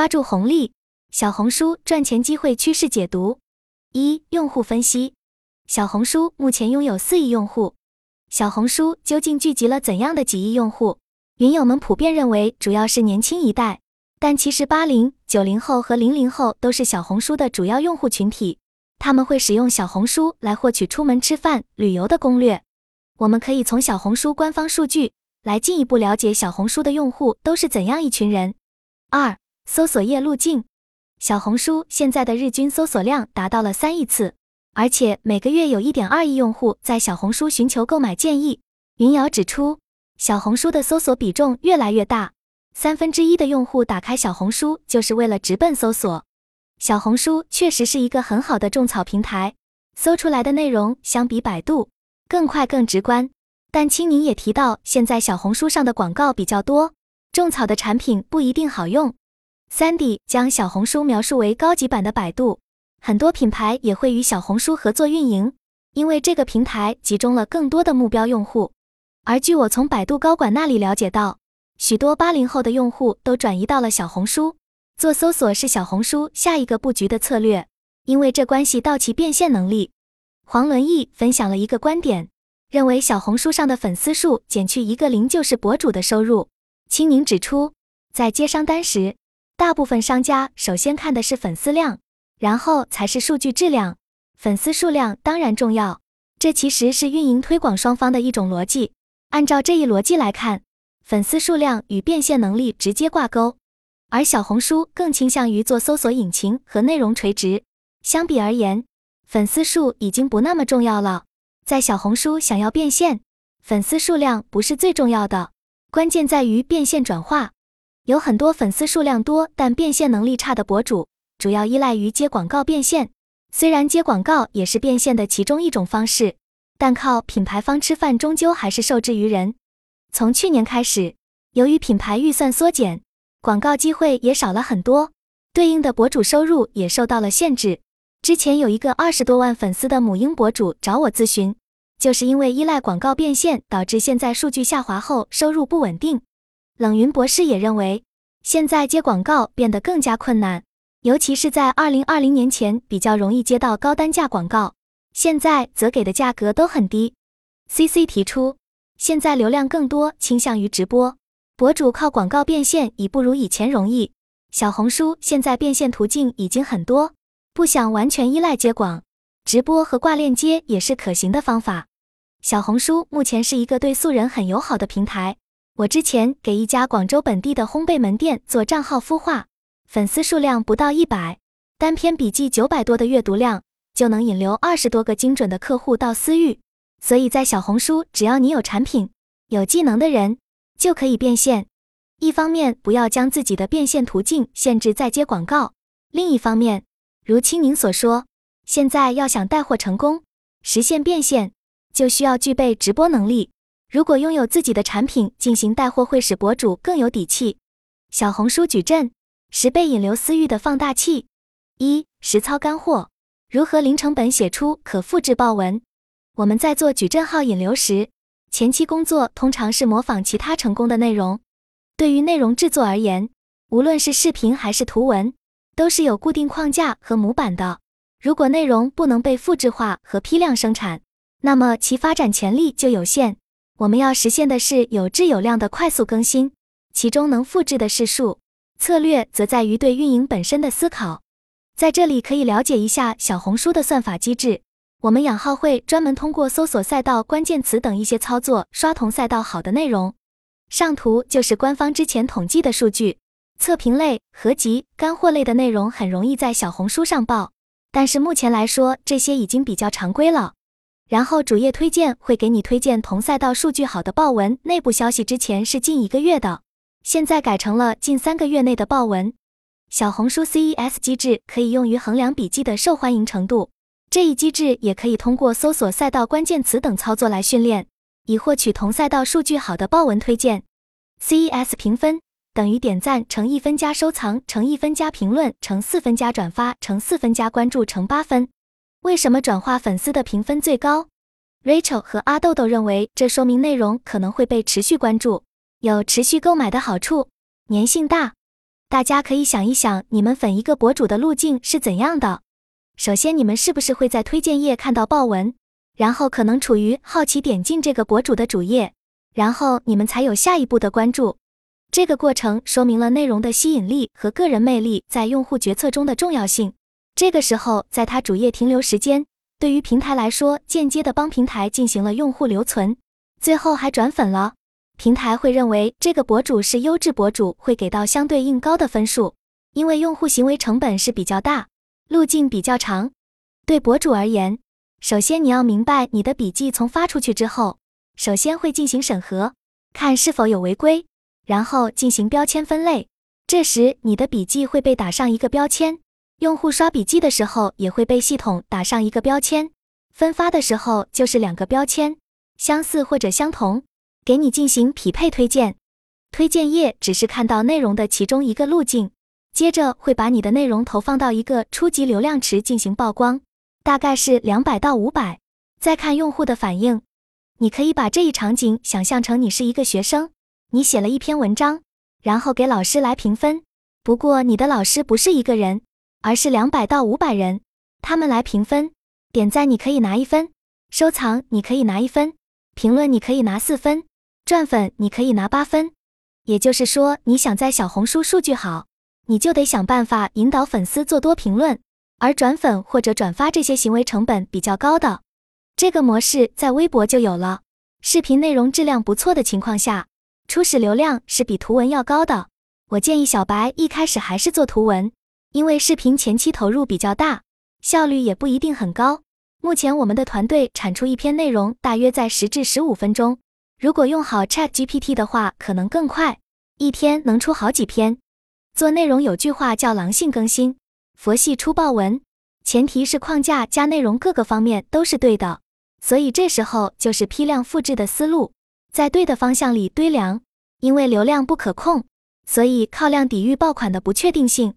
抓住红利，小红书赚钱机会趋势解读。一、用户分析。小红书目前拥有四亿用户。小红书究竟聚集了怎样的几亿用户？云友们普遍认为，主要是年轻一代，但其实八零、九零后和零零后都是小红书的主要用户群体。他们会使用小红书来获取出门吃饭、旅游的攻略。我们可以从小红书官方数据来进一步了解小红书的用户都是怎样一群人。二、搜索页路径。小红书现在的日均搜索量达到了三亿次。而且每个月有一点二亿用户在小红书寻求购买建议。云瑶指出，小红书的搜索比重越来越大，三分之一的用户打开小红书就是为了直奔搜索。小红书确实是一个很好的种草平台，搜出来的内容相比百度更快更直观。但青柠也提到，现在小红书上的广告比较多，种草的产品不一定好用。Sandy 将小红书描述为高级版的百度。很多品牌也会与小红书合作运营，因为这个平台集中了更多的目标用户。而据我从百度高管那里了解到，许多八零后的用户都转移到了小红书，做搜索是小红书下一个布局的策略，因为这关系到其变现能力。黄伦义分享了一个观点，认为小红书上的粉丝数减去一个零就是博主的收入。青柠指出，在接商单时，大部分商家首先看的是粉丝量。然后才是数据质量，粉丝数量当然重要，这其实是运营推广双方的一种逻辑。按照这一逻辑来看，粉丝数量与变现能力直接挂钩，而小红书更倾向于做搜索引擎和内容垂直。相比而言，粉丝数已经不那么重要了。在小红书想要变现，粉丝数量不是最重要的，关键在于变现转化。有很多粉丝数量多但变现能力差的博主。主要依赖于接广告变现，虽然接广告也是变现的其中一种方式，但靠品牌方吃饭终究还是受制于人。从去年开始，由于品牌预算缩减，广告机会也少了很多，对应的博主收入也受到了限制。之前有一个二十多万粉丝的母婴博主找我咨询，就是因为依赖广告变现，导致现在数据下滑后收入不稳定。冷云博士也认为，现在接广告变得更加困难。尤其是在二零二零年前比较容易接到高单价广告，现在则给的价格都很低。C C 提出，现在流量更多倾向于直播，博主靠广告变现已不如以前容易。小红书现在变现途径已经很多，不想完全依赖接广，直播和挂链接也是可行的方法。小红书目前是一个对素人很友好的平台。我之前给一家广州本地的烘焙门店做账号孵化。粉丝数量不到一百，单篇笔记九百多的阅读量就能引流二十多个精准的客户到私域。所以在小红书，只要你有产品、有技能的人就可以变现。一方面不要将自己的变现途径限制在接广告，另一方面，如青柠所说，现在要想带货成功，实现变现，就需要具备直播能力。如果拥有自己的产品进行带货，会使博主更有底气。小红书矩阵。十倍引流私域的放大器，一实操干货，如何零成本写出可复制爆文？我们在做矩阵号引流时，前期工作通常是模仿其他成功的内容。对于内容制作而言，无论是视频还是图文，都是有固定框架和模板的。如果内容不能被复制化和批量生产，那么其发展潜力就有限。我们要实现的是有质有量的快速更新，其中能复制的是数。策略则在于对运营本身的思考，在这里可以了解一下小红书的算法机制。我们养号会专门通过搜索赛道关键词等一些操作，刷同赛道好的内容。上图就是官方之前统计的数据，测评类、合集、干货类的内容很容易在小红书上报，但是目前来说这些已经比较常规了。然后主页推荐会给你推荐同赛道数据好的报文，内部消息之前是近一个月的。现在改成了近三个月内的报文。小红书 CES 机制可以用于衡量笔记的受欢迎程度。这一机制也可以通过搜索赛道关键词等操作来训练，以获取同赛道数据好的报文推荐。CES 评分等于点赞乘一分加收藏乘一分加评论乘四分加转发乘四分加关注乘八分。为什么转化粉丝的评分最高？Rachel 和阿豆豆认为，这说明内容可能会被持续关注。有持续购买的好处，粘性大。大家可以想一想，你们粉一个博主的路径是怎样的？首先，你们是不是会在推荐页看到爆文，然后可能处于好奇点进这个博主的主页，然后你们才有下一步的关注。这个过程说明了内容的吸引力和个人魅力在用户决策中的重要性。这个时候，在他主页停留时间，对于平台来说，间接的帮平台进行了用户留存，最后还转粉了。平台会认为这个博主是优质博主，会给到相对应高的分数，因为用户行为成本是比较大，路径比较长。对博主而言，首先你要明白，你的笔记从发出去之后，首先会进行审核，看是否有违规，然后进行标签分类。这时你的笔记会被打上一个标签，用户刷笔记的时候也会被系统打上一个标签，分发的时候就是两个标签，相似或者相同。给你进行匹配推荐，推荐页只是看到内容的其中一个路径，接着会把你的内容投放到一个初级流量池进行曝光，大概是两百到五百，再看用户的反应。你可以把这一场景想象成你是一个学生，你写了一篇文章，然后给老师来评分。不过你的老师不是一个人，而是两百到五百人，他们来评分，点赞你可以拿一分，收藏你可以拿一分，评论你可以拿四分。赚粉你可以拿八分，也就是说，你想在小红书数据好，你就得想办法引导粉丝做多评论，而转粉或者转发这些行为成本比较高的。这个模式在微博就有了。视频内容质量不错的情况下，初始流量是比图文要高的。我建议小白一开始还是做图文，因为视频前期投入比较大，效率也不一定很高。目前我们的团队产出一篇内容大约在十至十五分钟。如果用好 Chat GPT 的话，可能更快，一天能出好几篇。做内容有句话叫“狼性更新，佛系出爆文”，前提是框架加内容各个方面都是对的。所以这时候就是批量复制的思路，在对的方向里堆粮。因为流量不可控，所以靠量抵御爆款的不确定性。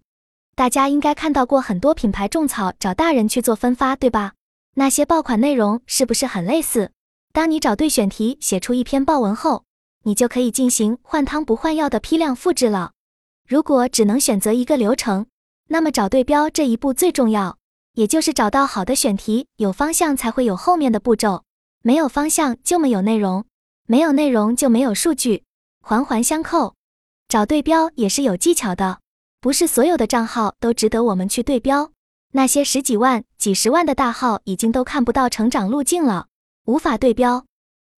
大家应该看到过很多品牌种草找大人去做分发，对吧？那些爆款内容是不是很类似？当你找对选题，写出一篇爆文后，你就可以进行换汤不换药的批量复制了。如果只能选择一个流程，那么找对标这一步最重要，也就是找到好的选题，有方向才会有后面的步骤，没有方向就没有内容，没有内容就没有数据，环环相扣。找对标也是有技巧的，不是所有的账号都值得我们去对标，那些十几万、几十万的大号已经都看不到成长路径了。无法对标，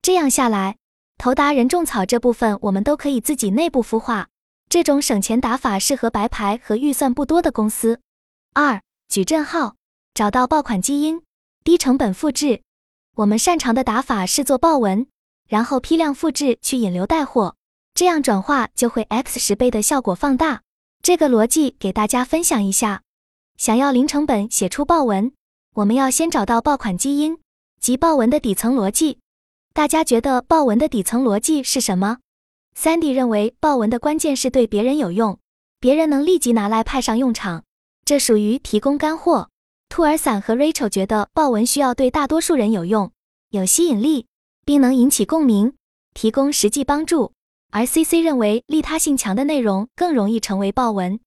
这样下来，投达人种草这部分我们都可以自己内部孵化。这种省钱打法适合白牌和预算不多的公司。二矩阵号，找到爆款基因，低成本复制。我们擅长的打法是做爆文，然后批量复制去引流带货，这样转化就会 x 十倍的效果放大。这个逻辑给大家分享一下。想要零成本写出爆文，我们要先找到爆款基因。及爆文的底层逻辑，大家觉得爆文的底层逻辑是什么？Sandy 认为爆文的关键是对别人有用，别人能立即拿来派上用场，这属于提供干货。兔儿伞和 Rachel 觉得爆文需要对大多数人有用、有吸引力，并能引起共鸣，提供实际帮助。而 CC 认为利他性强的内容更容易成为爆文。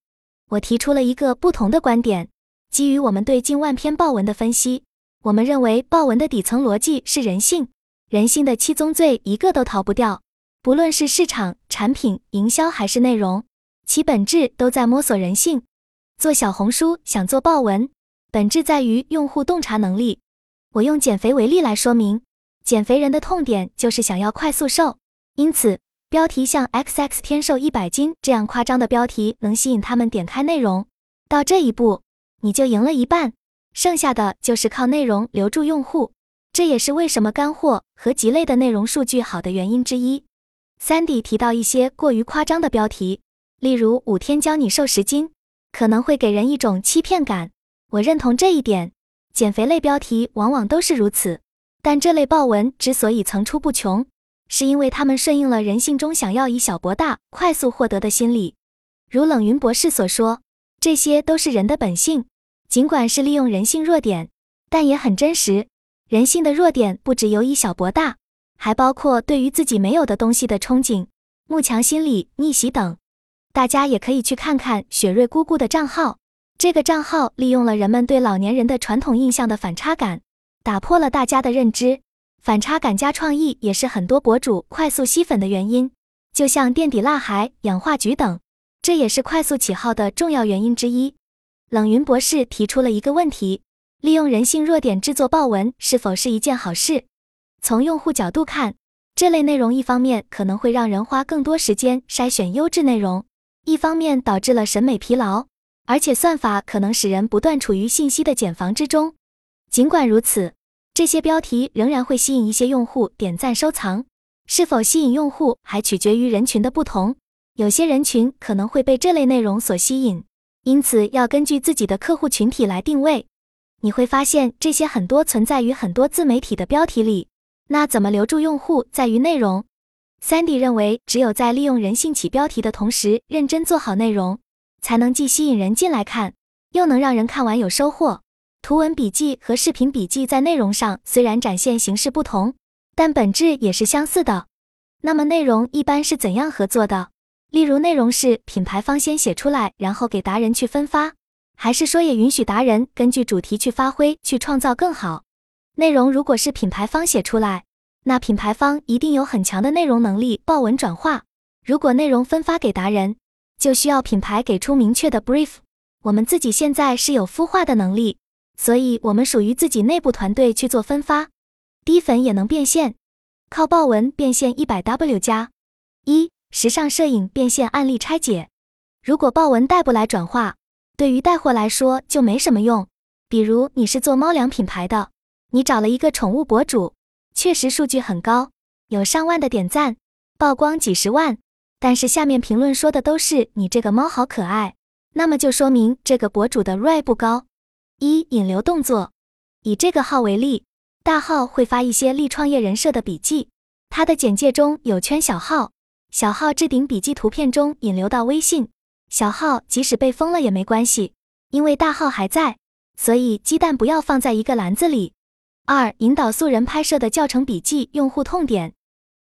我提出了一个不同的观点，基于我们对近万篇爆文的分析。我们认为爆文的底层逻辑是人性，人性的七宗罪一个都逃不掉。不论是市场、产品、营销还是内容，其本质都在摸索人性。做小红书想做爆文，本质在于用户洞察能力。我用减肥为例来说明，减肥人的痛点就是想要快速瘦，因此标题像 “XX 天瘦一百斤”这样夸张的标题能吸引他们点开内容。到这一步，你就赢了一半。剩下的就是靠内容留住用户，这也是为什么干货和极类的内容数据好的原因之一。Sandy 提到一些过于夸张的标题，例如“五天教你瘦十斤”，可能会给人一种欺骗感。我认同这一点，减肥类标题往往都是如此。但这类爆文之所以层出不穷，是因为他们顺应了人性中想要以小博大、快速获得的心理。如冷云博士所说，这些都是人的本性。尽管是利用人性弱点，但也很真实。人性的弱点不只有以小博大，还包括对于自己没有的东西的憧憬、慕强心理、逆袭等。大家也可以去看看雪瑞姑姑的账号。这个账号利用了人们对老年人的传统印象的反差感，打破了大家的认知。反差感加创意也是很多博主快速吸粉的原因，就像垫底辣孩、氧化菊等，这也是快速起号的重要原因之一。冷云博士提出了一个问题：利用人性弱点制作爆文是否是一件好事？从用户角度看，这类内容一方面可能会让人花更多时间筛选优质内容，一方面导致了审美疲劳。而且算法可能使人不断处于信息的茧房之中。尽管如此，这些标题仍然会吸引一些用户点赞收藏。是否吸引用户还取决于人群的不同，有些人群可能会被这类内容所吸引，因此要根据自己的客户群体来定位。你会发现这些很多存在于很多自媒体的标题里。那怎么留住用户，在于内容。Sandy 认为，只有在利用人性起标题的同时，认真做好内容。才能既吸引人进来看，又能让人看完有收获。图文笔记和视频笔记在内容上虽然展现形式不同，但本质也是相似的。那么内容一般是怎样合作的？例如，内容是品牌方先写出来，然后给达人去分发，还是说也允许达人根据主题去发挥，去创造更好内容？如果是品牌方写出来，那品牌方一定有很强的内容能力，爆文转化。如果内容分发给达人，就需要品牌给出明确的 brief。我们自己现在是有孵化的能力，所以我们属于自己内部团队去做分发。低粉也能变现，靠爆文变现一百 W 加一。时尚摄影变现案例拆解：如果爆文带不来转化，对于带货来说就没什么用。比如你是做猫粮品牌的，你找了一个宠物博主，确实数据很高，有上万的点赞，曝光几十万。但是下面评论说的都是你这个猫好可爱，那么就说明这个博主的 ROI 不高。一引流动作，以这个号为例，大号会发一些立创业人设的笔记，他的简介中有圈小号，小号置顶笔记图片中引流到微信，小号即使被封了也没关系，因为大号还在，所以鸡蛋不要放在一个篮子里。二引导素人拍摄的教程笔记用户痛点，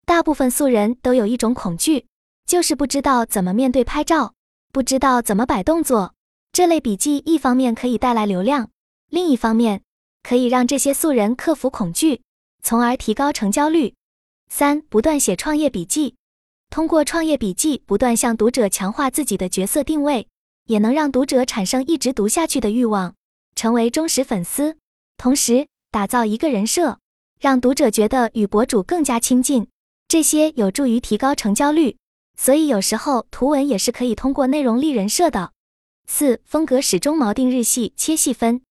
大部分素人都有一种恐惧。就是不知道怎么面对拍照，不知道怎么摆动作。这类笔记一方面可以带来流量，另一方面可以让这些素人克服恐惧，从而提高成交率。三、不断写创业笔记，通过创业笔记不断向读者强化自己的角色定位，也能让读者产生一直读下去的欲望，成为忠实粉丝。同时，打造一个人设，让读者觉得与博主更加亲近，这些有助于提高成交率。所以有时候图文也是可以通过内容立人设的。四风格始终锚定日系切细分，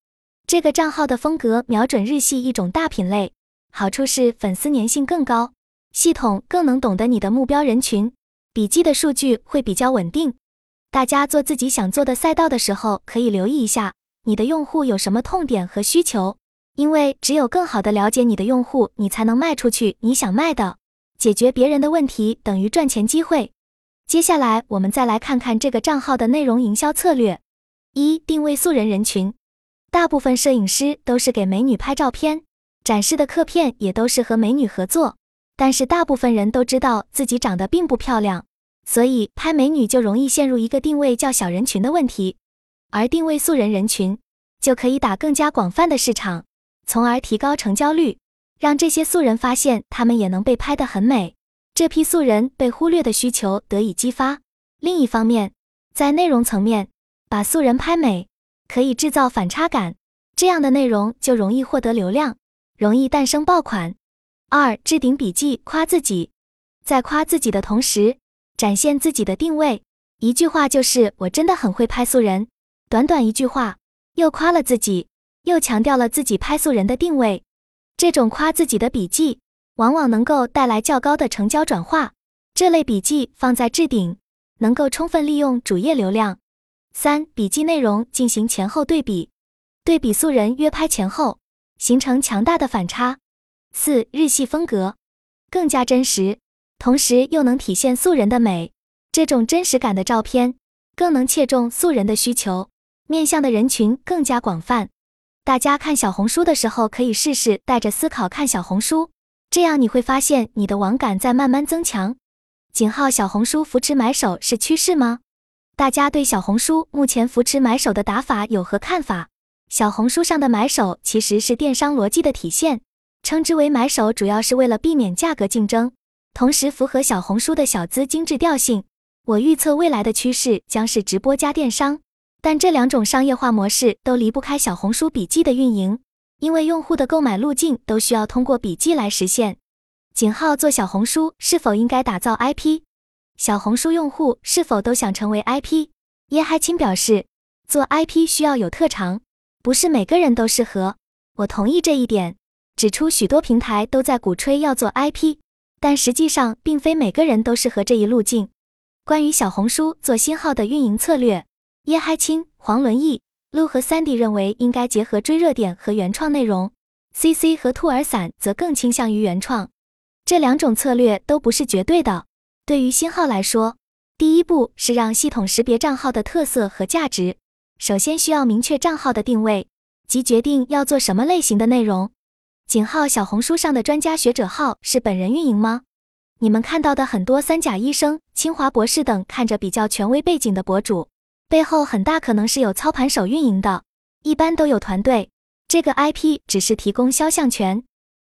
这个账号的风格瞄准日系一种大品类，好处是粉丝粘性更高，系统更能懂得你的目标人群，笔记的数据会比较稳定。大家做自己想做的赛道的时候，可以留意一下你的用户有什么痛点和需求，因为只有更好的了解你的用户，你才能卖出去你想卖的，解决别人的问题等于赚钱机会。接下来，我们再来看看这个账号的内容营销策略。一、定位素人人群，大部分摄影师都是给美女拍照片，展示的客片也都是和美女合作。但是大部分人都知道自己长得并不漂亮，所以拍美女就容易陷入一个定位较小人群的问题。而定位素人人群，就可以打更加广泛的市场，从而提高成交率，让这些素人发现他们也能被拍得很美。这批素人被忽略的需求得以激发。另一方面，在内容层面，把素人拍美可以制造反差感，这样的内容就容易获得流量，容易诞生爆款。二置顶笔记夸自己，在夸自己的同时，展现自己的定位。一句话就是我真的很会拍素人。短短一句话，又夸了自己，又强调了自己拍素人的定位。这种夸自己的笔记。往往能够带来较高的成交转化。这类笔记放在置顶，能够充分利用主页流量。三、笔记内容进行前后对比，对比素人约拍前后，形成强大的反差。四、日系风格更加真实，同时又能体现素人的美。这种真实感的照片更能切中素人的需求，面向的人群更加广泛。大家看小红书的时候，可以试试带着思考看小红书。这样你会发现你的网感在慢慢增强。井号小红书扶持买手是趋势吗？大家对小红书目前扶持买手的打法有何看法？小红书上的买手其实是电商逻辑的体现，称之为买手主要是为了避免价格竞争，同时符合小红书的小资精致调性。我预测未来的趋势将是直播加电商，但这两种商业化模式都离不开小红书笔记的运营，因为用户的购买路径都需要通过笔记来实现。井号做小红书是否应该打造 IP？小红书用户是否都想成为 IP？叶海清表示，做 IP 需要有特长，不是每个人都适合。我同意这一点，指出许多平台都在鼓吹要做 IP，但实际上并非每个人都适合这一路径。关于小红书做新号的运营策略，叶海清、黄伦义、陆和 Sandy 认为应该结合追热点和原创内容，CC 和兔儿伞则更倾向于原创。这两种策略都不是绝对的。对于新号来说，第一步是让系统识别账号的特色和价值。首先需要明确账号的定位，即决定要做什么类型的内容。井号小红书上的专家学者号是本人运营吗？你们看到的很多三甲医生、清华博士等看着比较权威背景的博主，背后很大可能是有操盘手运营的，一般都有团队。这个 IP 只是提供肖像权。